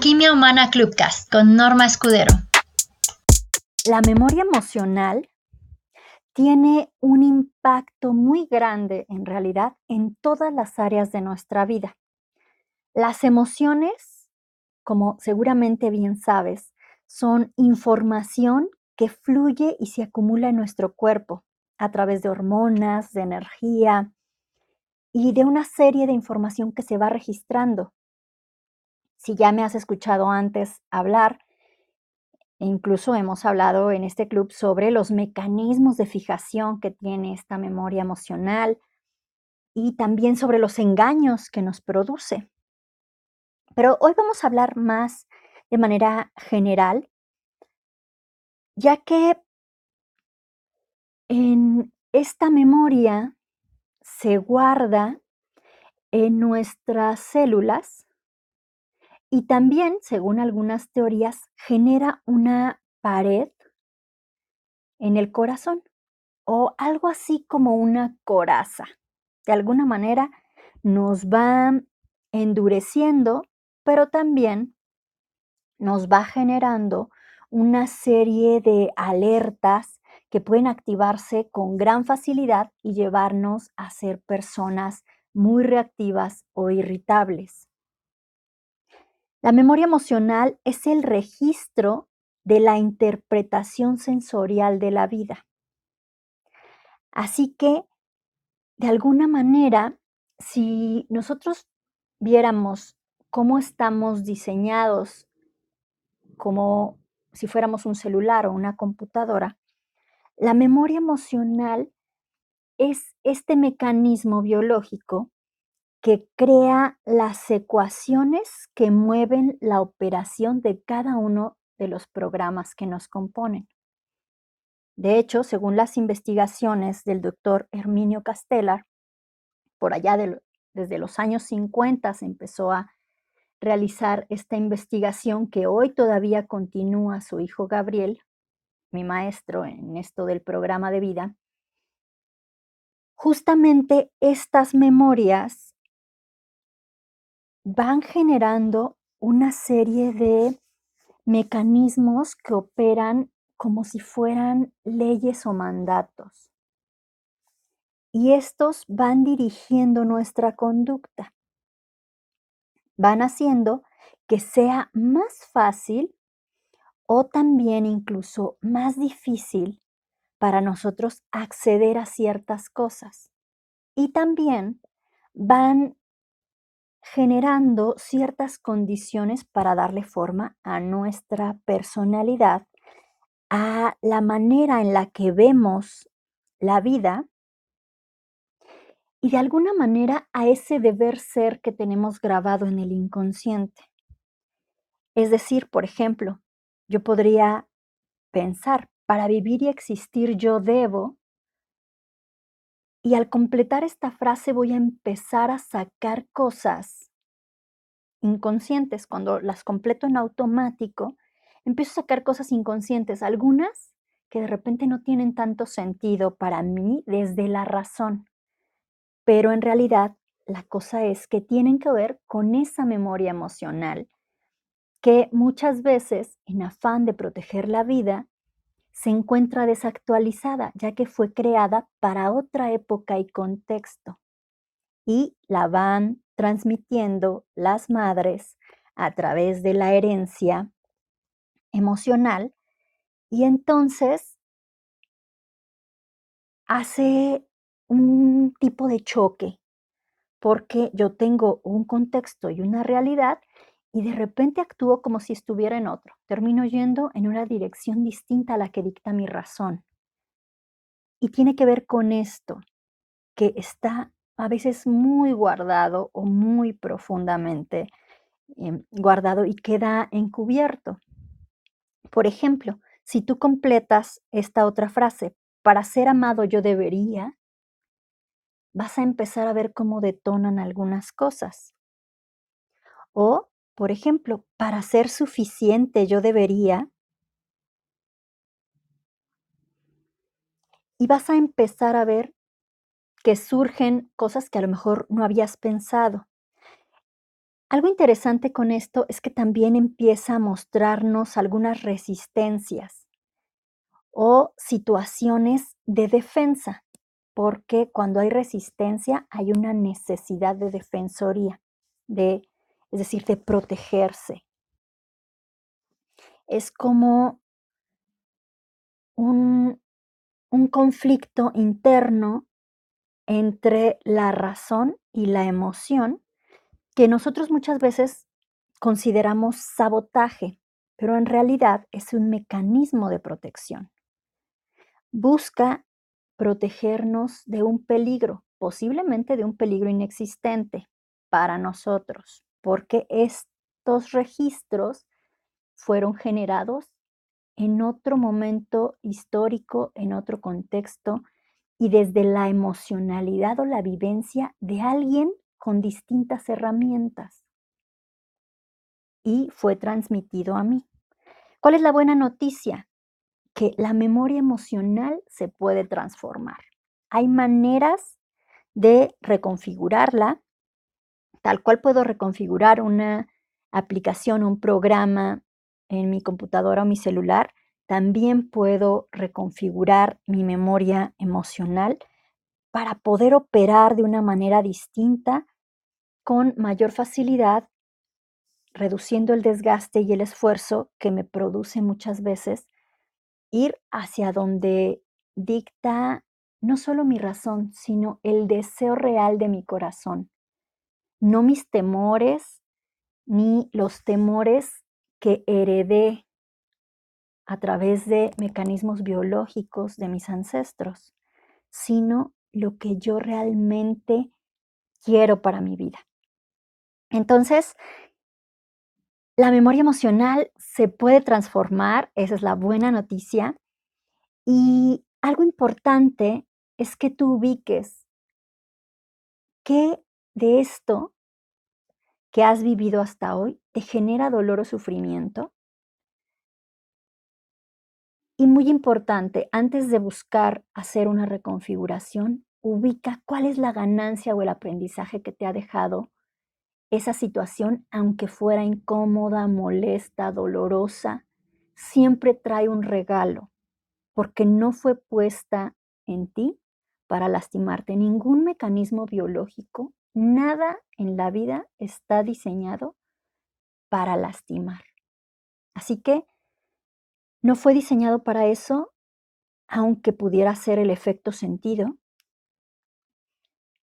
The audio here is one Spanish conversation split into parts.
Alquimia Humana Clubcast con Norma Escudero. La memoria emocional tiene un impacto muy grande en realidad en todas las áreas de nuestra vida. Las emociones, como seguramente bien sabes, son información que fluye y se acumula en nuestro cuerpo a través de hormonas, de energía y de una serie de información que se va registrando. Si ya me has escuchado antes hablar, e incluso hemos hablado en este club sobre los mecanismos de fijación que tiene esta memoria emocional y también sobre los engaños que nos produce. Pero hoy vamos a hablar más de manera general, ya que en esta memoria se guarda en nuestras células y también, según algunas teorías, genera una pared en el corazón o algo así como una coraza. De alguna manera nos va endureciendo, pero también nos va generando una serie de alertas que pueden activarse con gran facilidad y llevarnos a ser personas muy reactivas o irritables. La memoria emocional es el registro de la interpretación sensorial de la vida. Así que, de alguna manera, si nosotros viéramos cómo estamos diseñados como si fuéramos un celular o una computadora, la memoria emocional es este mecanismo biológico que crea las ecuaciones que mueven la operación de cada uno de los programas que nos componen. De hecho, según las investigaciones del doctor Herminio Castellar, por allá desde los años 50 se empezó a realizar esta investigación que hoy todavía continúa su hijo Gabriel, mi maestro en esto del programa de vida. Justamente estas memorias van generando una serie de mecanismos que operan como si fueran leyes o mandatos. Y estos van dirigiendo nuestra conducta. Van haciendo que sea más fácil o también incluso más difícil para nosotros acceder a ciertas cosas. Y también van generando ciertas condiciones para darle forma a nuestra personalidad, a la manera en la que vemos la vida y de alguna manera a ese deber ser que tenemos grabado en el inconsciente. Es decir, por ejemplo, yo podría pensar, para vivir y existir yo debo, y al completar esta frase voy a empezar a sacar cosas inconscientes. Cuando las completo en automático, empiezo a sacar cosas inconscientes, algunas que de repente no tienen tanto sentido para mí desde la razón. Pero en realidad la cosa es que tienen que ver con esa memoria emocional que muchas veces, en afán de proteger la vida, se encuentra desactualizada, ya que fue creada para otra época y contexto. Y la van transmitiendo las madres a través de la herencia emocional y entonces hace un tipo de choque porque yo tengo un contexto y una realidad y de repente actúo como si estuviera en otro. Termino yendo en una dirección distinta a la que dicta mi razón. Y tiene que ver con esto, que está a veces muy guardado o muy profundamente em, guardado y queda encubierto. Por ejemplo, si tú completas esta otra frase, para ser amado yo debería, vas a empezar a ver cómo detonan algunas cosas. O por ejemplo, para ser suficiente yo debería, y vas a empezar a ver que surgen cosas que a lo mejor no habías pensado. Algo interesante con esto es que también empieza a mostrarnos algunas resistencias o situaciones de defensa, porque cuando hay resistencia hay una necesidad de defensoría, de, es decir, de protegerse. Es como un, un conflicto interno entre la razón y la emoción que nosotros muchas veces consideramos sabotaje, pero en realidad es un mecanismo de protección. Busca protegernos de un peligro, posiblemente de un peligro inexistente para nosotros, porque estos registros fueron generados en otro momento histórico, en otro contexto y desde la emocionalidad o la vivencia de alguien con distintas herramientas. Y fue transmitido a mí. ¿Cuál es la buena noticia? Que la memoria emocional se puede transformar. Hay maneras de reconfigurarla, tal cual puedo reconfigurar una aplicación, un programa en mi computadora o mi celular, también puedo reconfigurar mi memoria emocional para poder operar de una manera distinta con mayor facilidad, reduciendo el desgaste y el esfuerzo que me produce muchas veces ir hacia donde dicta no solo mi razón, sino el deseo real de mi corazón. No mis temores, ni los temores que heredé a través de mecanismos biológicos de mis ancestros, sino lo que yo realmente quiero para mi vida. Entonces, la memoria emocional se puede transformar, esa es la buena noticia. Y algo importante es que tú ubiques qué de esto que has vivido hasta hoy te genera dolor o sufrimiento y muy importante, antes de buscar hacer una reconfiguración, ubica cuál es la ganancia o el aprendizaje que te ha dejado esa situación, aunque fuera incómoda, molesta, dolorosa, siempre trae un regalo, porque no fue puesta en ti para lastimarte. Ningún mecanismo biológico, nada en la vida está diseñado para lastimar. Así que no fue diseñado para eso, aunque pudiera ser el efecto sentido.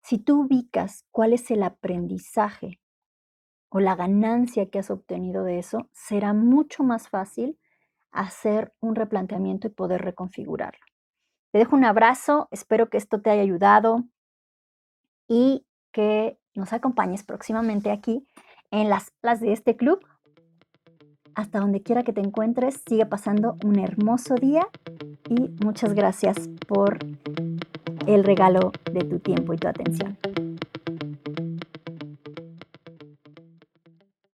Si tú ubicas cuál es el aprendizaje o la ganancia que has obtenido de eso, será mucho más fácil hacer un replanteamiento y poder reconfigurarlo. Te dejo un abrazo, espero que esto te haya ayudado y que nos acompañes próximamente aquí en las las de este club hasta donde quiera que te encuentres, sigue pasando un hermoso día y muchas gracias por el regalo de tu tiempo y tu atención.